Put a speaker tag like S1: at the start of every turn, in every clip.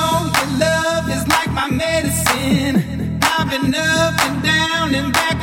S1: your love is like my medicine. I've been up and down and back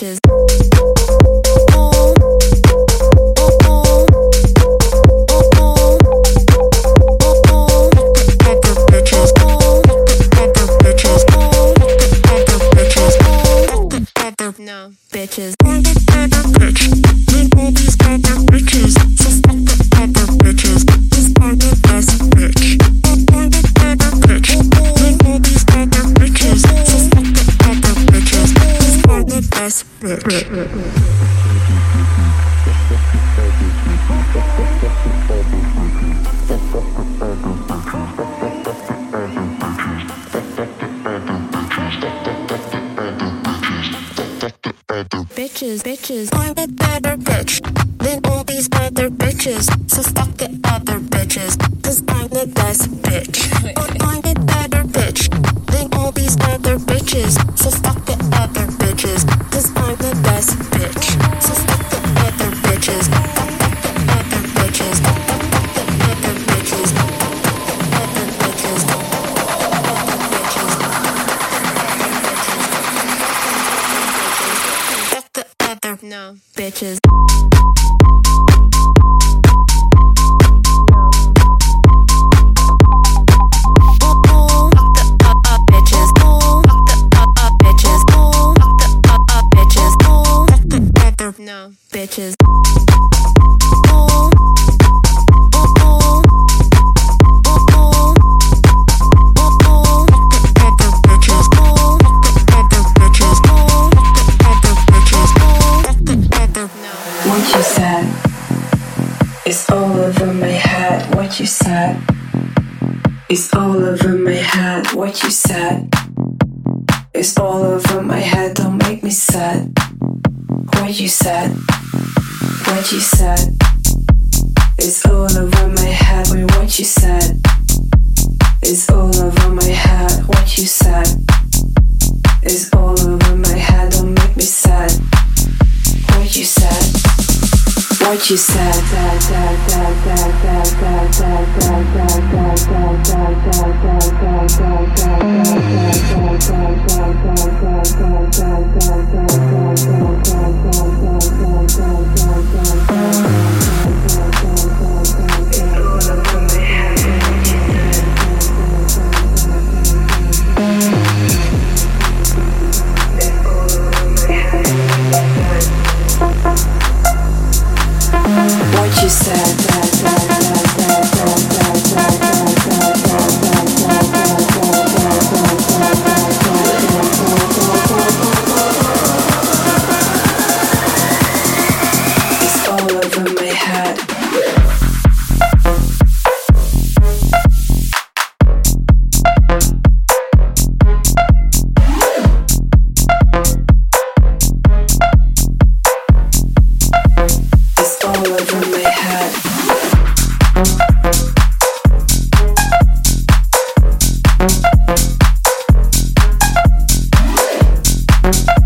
S1: bitches. bitches.
S2: You said. Thank you.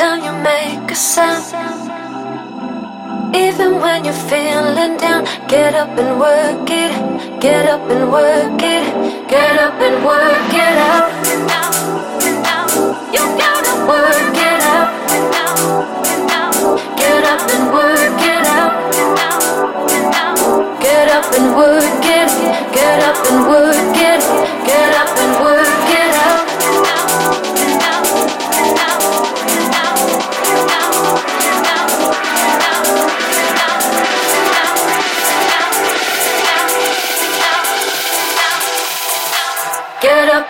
S3: Time you make a sound. Even when you're feeling down, get up and work it, get up and work it, get up and work it out. You gotta work it out. Get up and work it out. Get up and work it, get up and work it,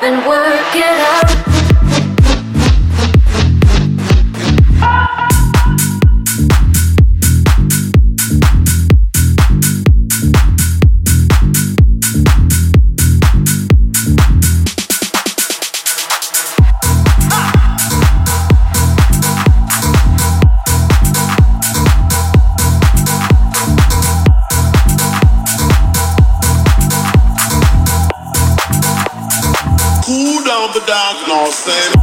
S3: and work it out.
S4: Cool